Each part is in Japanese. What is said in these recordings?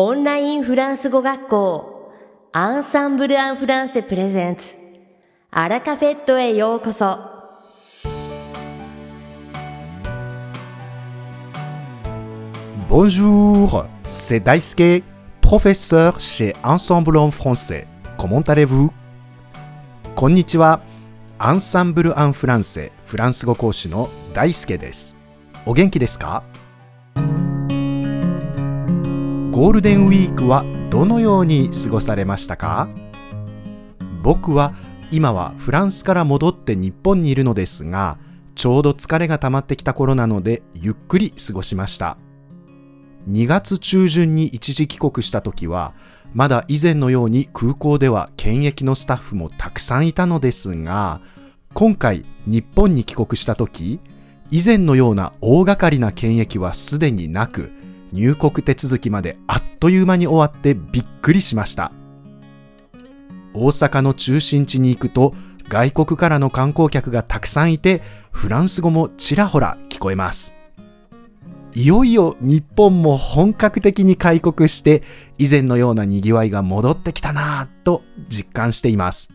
オンラインフランス語学校アンサンブル・アン・フランセプレゼンツアラカフェットへようこそ Bonjour, c'est Daisuke, professeur chez Ensemble en français. Comment allez-vous? こんにちは。アンサンブル・アン・フランセフランス語講師の大輔です。お元気ですかゴールデンウィークはどのように過ごされましたか？僕は今はフランスから戻って日本にいるのですが、ちょうど疲れが溜まってきた頃なのでゆっくり過ごしました。2月中旬に一時帰国した時は、まだ以前のように空港では検疫のスタッフもたくさんいたのですが、今回日本に帰国した時、以前のような大掛かりな検疫はすでになく、入国手続きまであっという間に終わってびっくりしました。大阪の中心地に行くと、外国からの観光客がたくさんいて、フランス語もちらほら聞こえます。いよいよ日本も本格的に開国して以前のような賑わいが戻ってきたなぁと実感しています。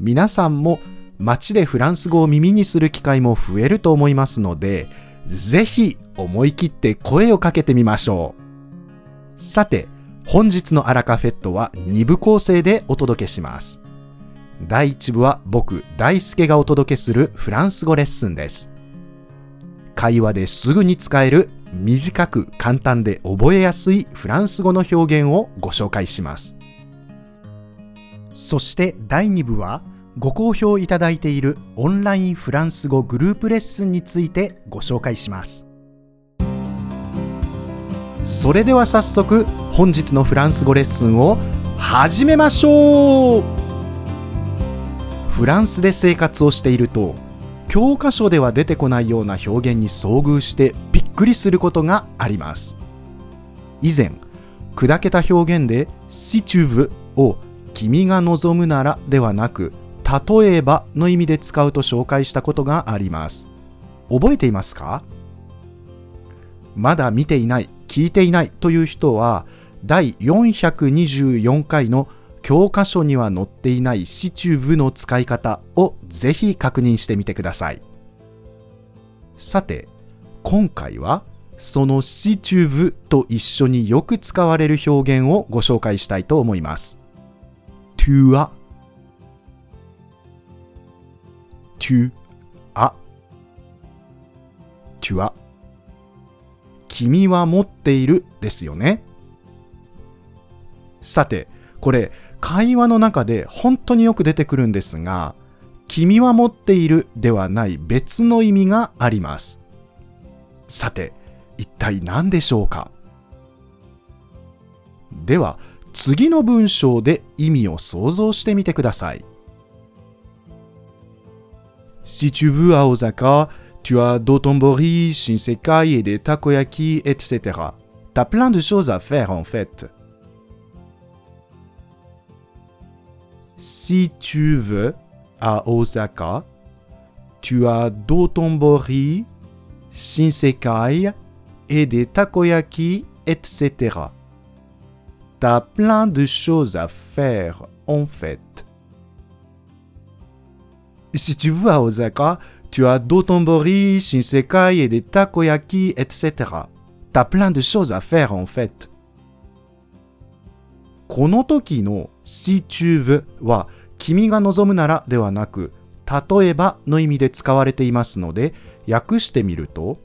皆さんも街でフランス語を耳にする機会も増えると思いますので、ぜひ思い切って声をかけてみましょう。さて、本日のアラカフェットは2部構成でお届けします。第1部は僕、大輔がお届けするフランス語レッスンです。会話ですぐに使える短く簡単で覚えやすいフランス語の表現をご紹介します。そして第2部はご好評いただいているオンラインフランス語グループレッスンについてご紹介します。それでは早速本日のフランス語レッスンを始めましょうフランスで生活をしていると教科書では出てこないような表現に遭遇してびっくりすることがあります以前砕けた表現で「si tu veux」を「君が望むなら」ではなく「例えば」の意味で使うと紹介したことがあります覚えていますか？まだ見ていない聞いていないという人は第424回の教科書には載っていないシチューブの使い方をぜひ確認してみてください。さて、今回はそのシチューブと一緒によく使われる表現をご紹介したいと思います。TUA tu as tu as 君は持っているですよね。さて、これ会話の中で本当によく出てくるんですが、君は持っているではない別の意味があります。さて、一体何でしょうか？では、次の文章で意味を想像してみてください。Si tu veux à Osaka, tu as Dotonbori, Shinsekai et des takoyaki, etc. T'as plein de choses à faire en fait. Si tu veux à Osaka, tu as Dotonbori, Shinsekai et des takoyaki, etc. T'as plein de choses à faire en fait. Si tu veux à Osaka, tu as Dotonbori, Shinsekai et des takoyaki, etc. T'as plein de choses à faire en fait. この時の si tu veux は君が望むならではなく例えばの意味で使われていますので訳してみると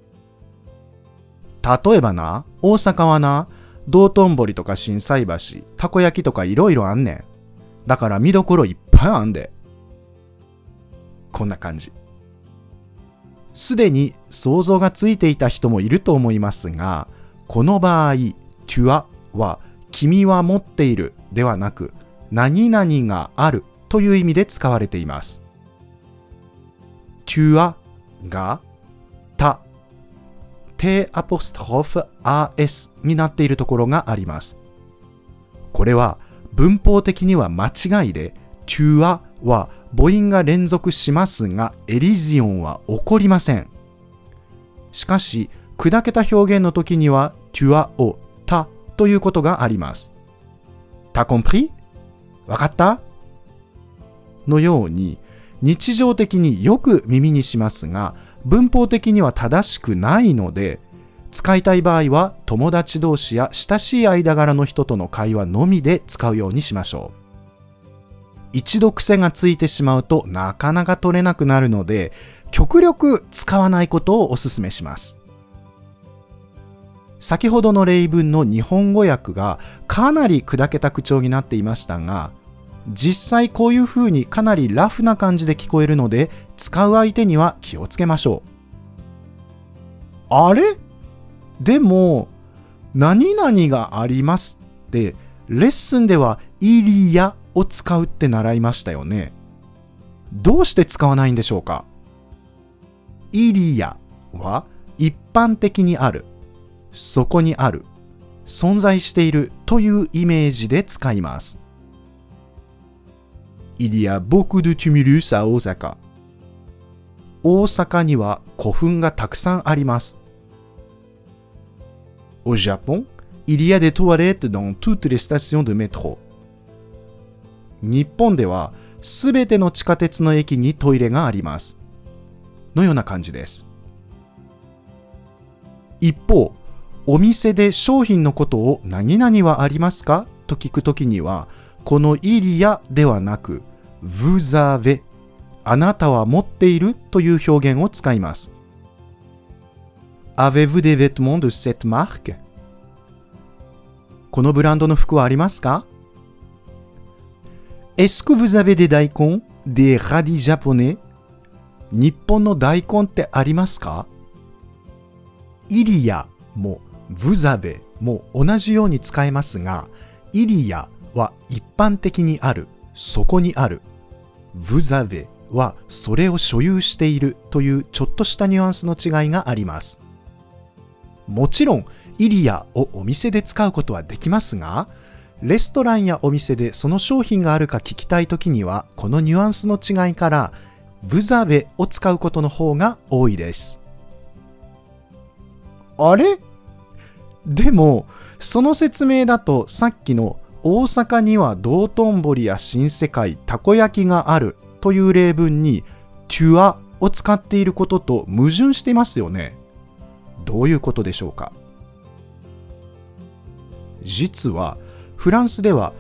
例えばな、大阪はな、道頓堀とか心斎橋、たこ焼きとかいろいろあんねん。だから見どころいっぱいあんで。こんな感じ。すでに想像がついていた人もいると思いますが、この場合、tu a は君は持っているではなく、何々があるという意味で使われています。tu a がた、t アポストロフ as になっているところがあります。これは文法的には間違いで、tu a は母音が連続しますが、エリジオンは起こりません。しかし、砕けた表現の時には、tu as をたということがあります。T'as compris? わかった？のように日常的によく耳にしますが文法的には正しくないので使いたい場合は友達同士や親しい間柄の人との会話のみで使うようにしましょう。一度癖がついてしまうとなかなか取れなくなるので極力使わないことをお勧めします。先ほどの例文の日本語訳がかなり砕けた口調になっていましたが実際こういう風にかなりラフな感じで聞こえるので使う相手には気をつけましょう。あれ？でも、何々がありますって、レッスンではイリヤを使うって習いましたよね。どうして使わないんでしょうか？イリアは一般的にある、そこにある、存在しているというイメージで使います。イリア僕でチュミルーサ大阪。大阪には古墳がたくさんあります。お Japon? Il y a des toilettes dans toutes. 日本ではすべての地下鉄の駅にトイレがあります。のような感じです。一方、お店で商品のことを何々はありますか？と聞くときには、このイリアではなく、vous avez あなたは持っている？という表現を使います。Avez-vous des vêtements de cette marque? このブランドの服はありますか？Est-ce que vous avez des daikon, des radis japonais? 日本の大根ってありますかイリアも vous avez も同じように使えますが、イリアは一般的にある、そこにある。vous avez はそれを所有しているというちょっとしたニュアンスの違いがあります。もちろん、イリアをお店で使うことはできますが、レストランやお店でその商品があるか聞きたいときには、このニュアンスの違いから、ブザベを使うことの方が多いです。あれ？でも、その説明だとさっきの大阪には道頓堀や新世界、たこ焼きがあるという例文に、チュアを使っていることと矛盾していますよね。どういうことでしょうか？実はフランスでは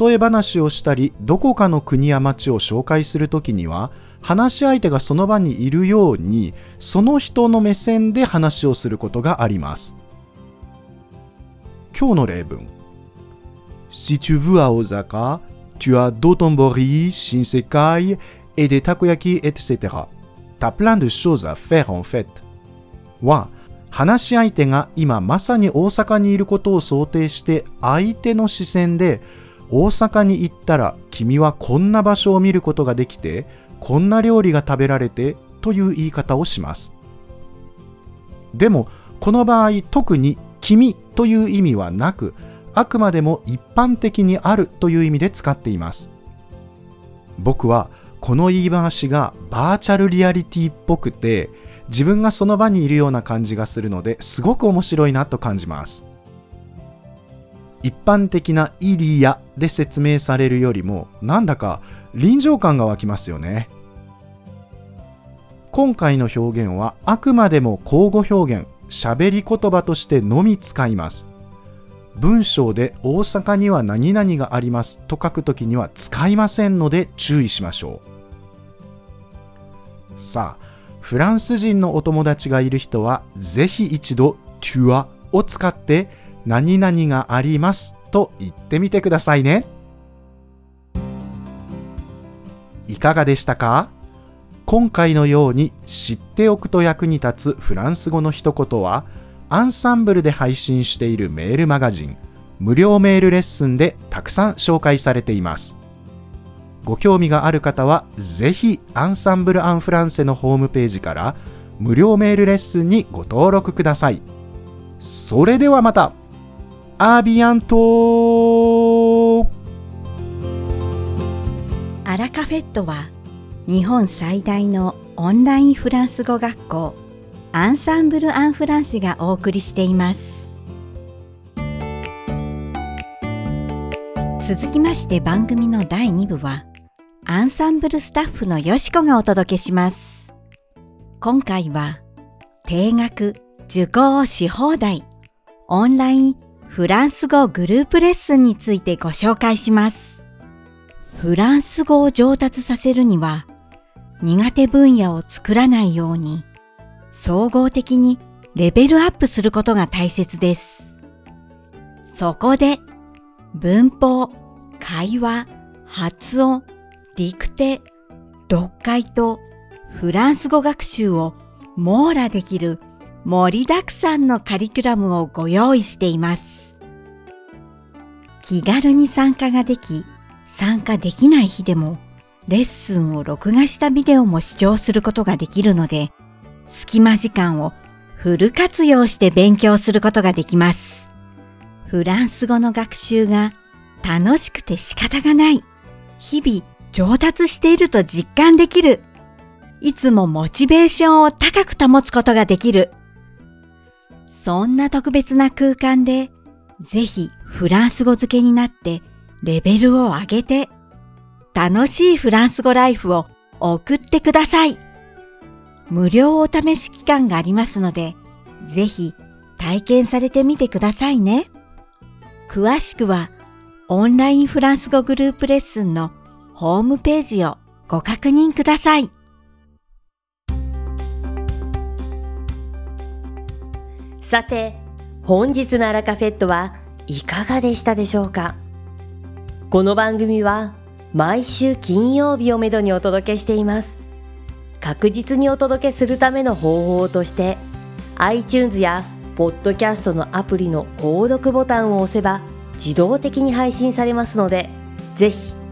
例え話をしたりどこかの国や町を紹介するときには話し相手がその場にいるようにその人の目線で話をすることがあります今日の例文 Si tu veux à Osaka, tu as Dotonbori, Shinsekai et des takoyaki, etc. T'as plein de choses à faire en fait. は、話し相手が今まさに大阪にいることを想定して相手の視線で大阪に行ったら君はこんな場所を見ることができてこんな料理が食べられてという言い方をします。でもこの場合特に君という意味はなくあくまでも一般的にあるという意味で使っています。僕はこの言い回しがバーチャルリアリティっぽくて自分がその場にいるような感じがするのですごく面白いなと感じます。一般的なイリアで説明されるよりもなんだか臨場感が湧きますよね。今回の表現はあくまでも口語表現、喋り言葉としてのみ使います。文章で大阪には何々がありますと書くときには使いませんので注意しましょう。さあ、フランス人のお友達がいる人はぜひ一度 tu as を使って何々がありますと言ってみてくださいね。いかがでしたか？今回のように知っておくと役に立つフランス語の一言はアンサンブルで配信しているメールマガジン、無料メールレッスンでたくさん紹介されています。ご興味がある方は、ぜひアンサンブル・アン・フランセのホームページから無料メールレッスンにご登録ください。それではまた。アビアントアラカフェットは日本最大のオンラインフランス語学校アンサンブル・アン・フランセがお送りしています。続きまして番組の第2部はアンサンブルスタッフのよしこがお届けします今回は定額受講し放題オンラインフランス語グループレッスンについてご紹介しますフランス語を上達させるには苦手分野を作らないように総合的にレベルアップすることが大切です。そこで文法、会話、発音、陸手、読解とフランス語学習を網羅できる盛りだくさんのカリキュラムをご用意しています。気軽に参加ができ、参加できない日でもレッスンを録画したビデオも視聴することができるので、隙間時間をフル活用して勉強することができます。フランス語の学習が楽しくて仕方がない。日々上達していると実感できる。いつもモチベーションを高く保つことができる。そんな特別な空間で、ぜひフランス語付けになってレベルを上げて楽しいフランス語ライフを送ってください。無料お試し期間がありますので、ぜひ体験されてみてくださいね。詳しくはオンラインフランス語グループレッスンのホームページをご確認ください。さて、本日のアラカフェットはいかがでしたでしょうか？この番組は毎週金曜日をめどにお届けしています。確実にお届けするための方法として iTunes やポッドキャストのアプリの購読ボタンを押せば自動的に配信されますのでぜひ